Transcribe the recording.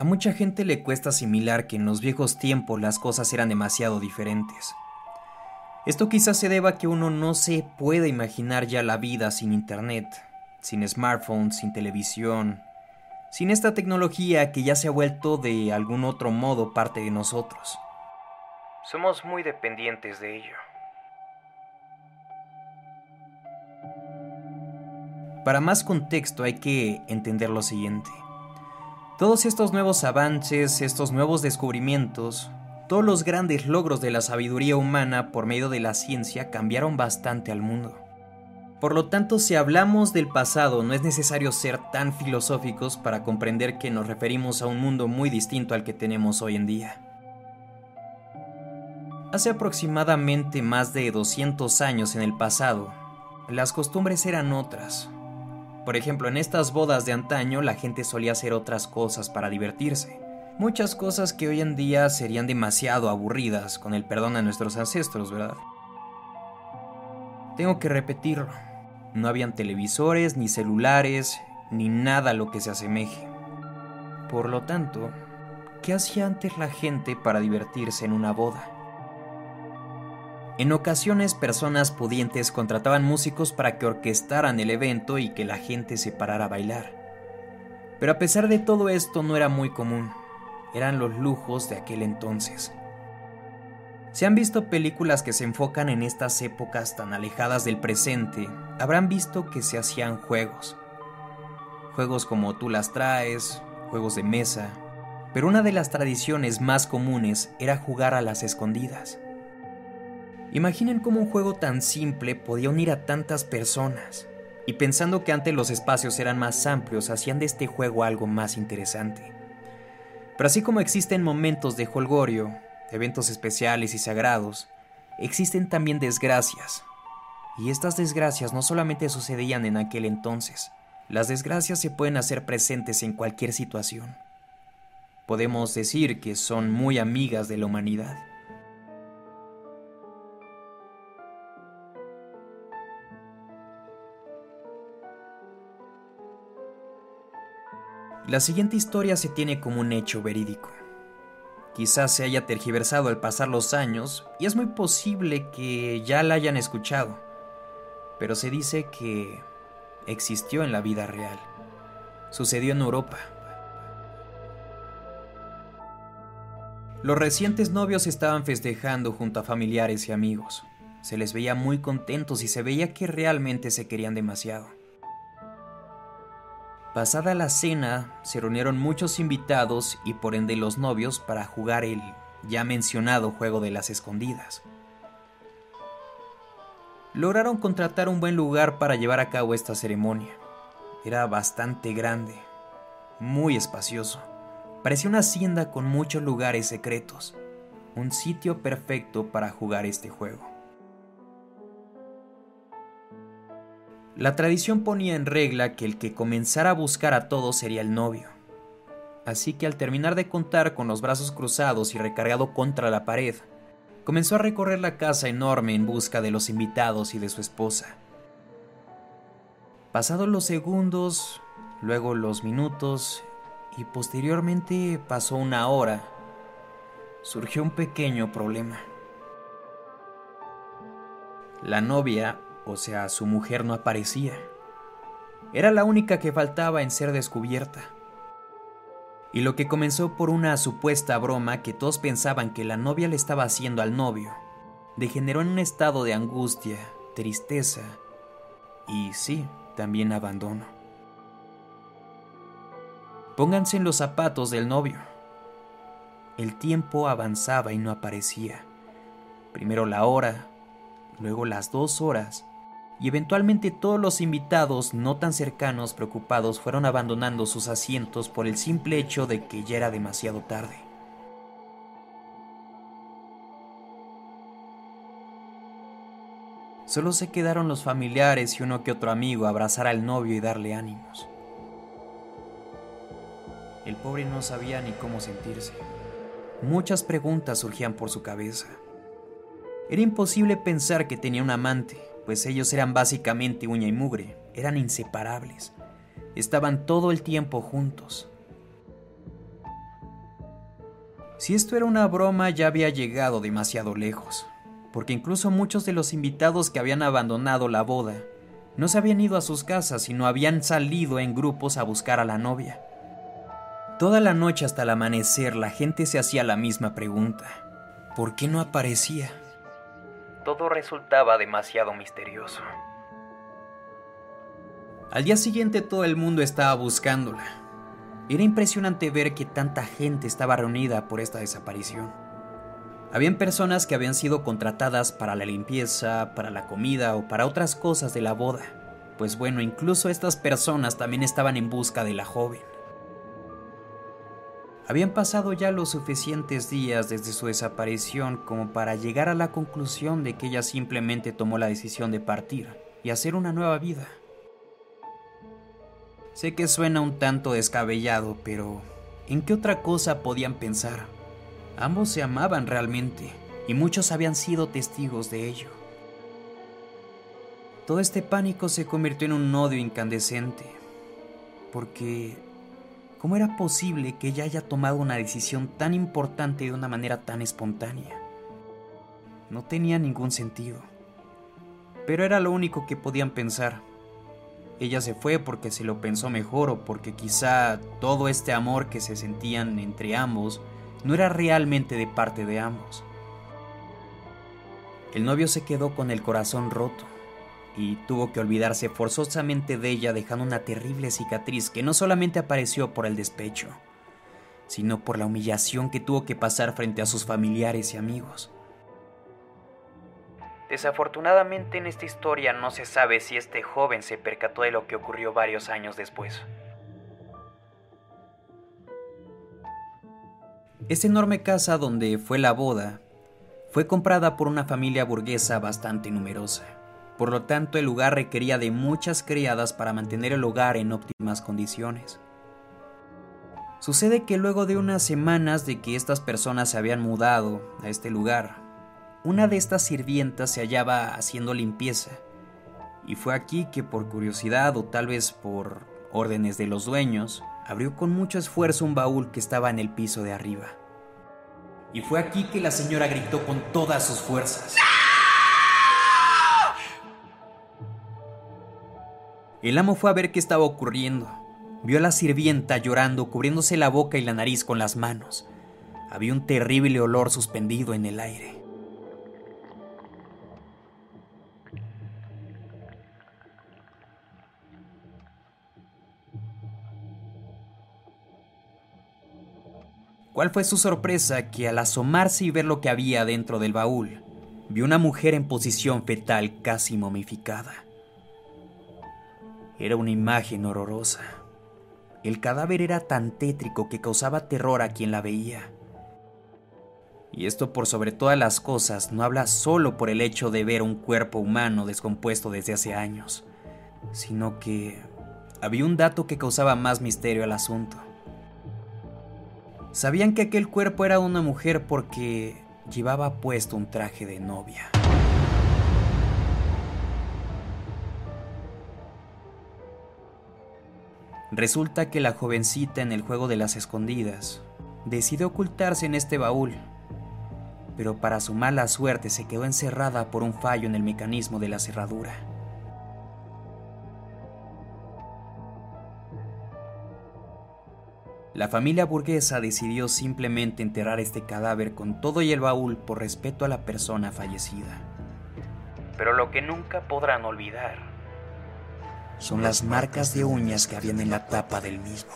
A mucha gente le cuesta asimilar que en los viejos tiempos las cosas eran demasiado diferentes. Esto quizás se deba a que uno no se puede imaginar ya la vida sin internet, sin smartphones, sin televisión, sin esta tecnología que ya se ha vuelto de algún otro modo parte de nosotros. Somos muy dependientes de ello. Para más contexto hay que entender lo siguiente. Todos estos nuevos avances, estos nuevos descubrimientos, todos los grandes logros de la sabiduría humana por medio de la ciencia cambiaron bastante al mundo. Por lo tanto, si hablamos del pasado, no es necesario ser tan filosóficos para comprender que nos referimos a un mundo muy distinto al que tenemos hoy en día. Hace aproximadamente más de 200 años en el pasado, las costumbres eran otras, por ejemplo, en estas bodas de antaño la gente solía hacer otras cosas para divertirse. Muchas cosas que hoy en día serían demasiado aburridas, con el perdón a nuestros ancestros, ¿verdad? Tengo que repetirlo. No habían televisores, ni celulares, ni nada a lo que se asemeje. Por lo tanto, ¿qué hacía antes la gente para divertirse en una boda? En ocasiones personas pudientes contrataban músicos para que orquestaran el evento y que la gente se parara a bailar. Pero a pesar de todo esto no era muy común, eran los lujos de aquel entonces. Si han visto películas que se enfocan en estas épocas tan alejadas del presente, habrán visto que se hacían juegos. Juegos como tú las traes, juegos de mesa, pero una de las tradiciones más comunes era jugar a las escondidas. Imaginen cómo un juego tan simple podía unir a tantas personas. Y pensando que antes los espacios eran más amplios, hacían de este juego algo más interesante. Pero así como existen momentos de holgorio, eventos especiales y sagrados, existen también desgracias. Y estas desgracias no solamente sucedían en aquel entonces, las desgracias se pueden hacer presentes en cualquier situación. Podemos decir que son muy amigas de la humanidad. La siguiente historia se tiene como un hecho verídico. Quizás se haya tergiversado al pasar los años y es muy posible que ya la hayan escuchado, pero se dice que existió en la vida real. Sucedió en Europa. Los recientes novios estaban festejando junto a familiares y amigos. Se les veía muy contentos y se veía que realmente se querían demasiado. Pasada la cena, se reunieron muchos invitados y por ende los novios para jugar el ya mencionado juego de las escondidas. Lograron contratar un buen lugar para llevar a cabo esta ceremonia. Era bastante grande, muy espacioso. Parecía una hacienda con muchos lugares secretos, un sitio perfecto para jugar este juego. La tradición ponía en regla que el que comenzara a buscar a todos sería el novio. Así que al terminar de contar con los brazos cruzados y recargado contra la pared, comenzó a recorrer la casa enorme en busca de los invitados y de su esposa. Pasados los segundos, luego los minutos y posteriormente pasó una hora, surgió un pequeño problema. La novia o sea, su mujer no aparecía. Era la única que faltaba en ser descubierta. Y lo que comenzó por una supuesta broma que todos pensaban que la novia le estaba haciendo al novio, degeneró en un estado de angustia, tristeza y sí, también abandono. Pónganse en los zapatos del novio. El tiempo avanzaba y no aparecía. Primero la hora, luego las dos horas, y eventualmente todos los invitados no tan cercanos preocupados fueron abandonando sus asientos por el simple hecho de que ya era demasiado tarde. Solo se quedaron los familiares y uno que otro amigo a abrazar al novio y darle ánimos. El pobre no sabía ni cómo sentirse. Muchas preguntas surgían por su cabeza. Era imposible pensar que tenía un amante, pues ellos eran básicamente uña y mugre, eran inseparables, estaban todo el tiempo juntos. Si esto era una broma ya había llegado demasiado lejos, porque incluso muchos de los invitados que habían abandonado la boda no se habían ido a sus casas, sino habían salido en grupos a buscar a la novia. Toda la noche hasta el amanecer la gente se hacía la misma pregunta. ¿Por qué no aparecía? Todo resultaba demasiado misterioso. Al día siguiente todo el mundo estaba buscándola. Era impresionante ver que tanta gente estaba reunida por esta desaparición. Habían personas que habían sido contratadas para la limpieza, para la comida o para otras cosas de la boda. Pues bueno, incluso estas personas también estaban en busca de la joven. Habían pasado ya los suficientes días desde su desaparición como para llegar a la conclusión de que ella simplemente tomó la decisión de partir y hacer una nueva vida. Sé que suena un tanto descabellado, pero ¿en qué otra cosa podían pensar? Ambos se amaban realmente, y muchos habían sido testigos de ello. Todo este pánico se convirtió en un odio incandescente, porque ¿cómo era posible que ella haya tomado una decisión tan importante de una manera tan espontánea? No tenía ningún sentido, pero era lo único que podían pensar. Ella se fue porque se lo pensó mejor o porque quizá todo este amor que se sentían entre ambos no era realmente de parte de ambos. El novio se quedó con el corazón roto y tuvo que olvidarse forzosamente de ella dejando una terrible cicatriz que no solamente apareció por el despecho, sino por la humillación que tuvo que pasar frente a sus familiares y amigos. Desafortunadamente en esta historia no se sabe si este joven se percató de lo que ocurrió varios años después. Esta enorme casa donde fue la boda fue comprada por una familia burguesa bastante numerosa. Por lo tanto, el lugar requería de muchas criadas para mantener el hogar en óptimas condiciones. Sucede que luego de unas semanas de que estas personas se habían mudado a este lugar, una de estas sirvientas se hallaba haciendo limpieza, y fue aquí que por curiosidad o tal vez por órdenes de los dueños, abrió con mucho esfuerzo un baúl que estaba en el piso de arriba. Y fue aquí que la señora gritó con todas sus fuerzas. El amo fue a ver qué estaba ocurriendo. Vio a la sirvienta llorando, cubriéndose la boca y la nariz con las manos. Había un terrible olor suspendido en el aire. ¿Cuál fue su sorpresa que al asomarse y ver lo que había dentro del baúl, vio una mujer en posición fetal casi momificada? Era una imagen horrorosa. El cadáver era tan tétrico que causaba terror a quien la veía. Y esto por sobre todas las cosas no habla solo por el hecho de ver un cuerpo humano descompuesto desde hace años, sino que había un dato que causaba más misterio al asunto. Sabían que aquel cuerpo era una mujer porque llevaba puesto un traje de novia. Resulta que la jovencita en el juego de las escondidas decidió ocultarse en este baúl, pero para su mala suerte se quedó encerrada por un fallo en el mecanismo de la cerradura. La familia burguesa decidió simplemente enterrar este cadáver con todo y el baúl por respeto a la persona fallecida. Pero lo que nunca podrán olvidar son las marcas de uñas que habían en la tapa del mismo.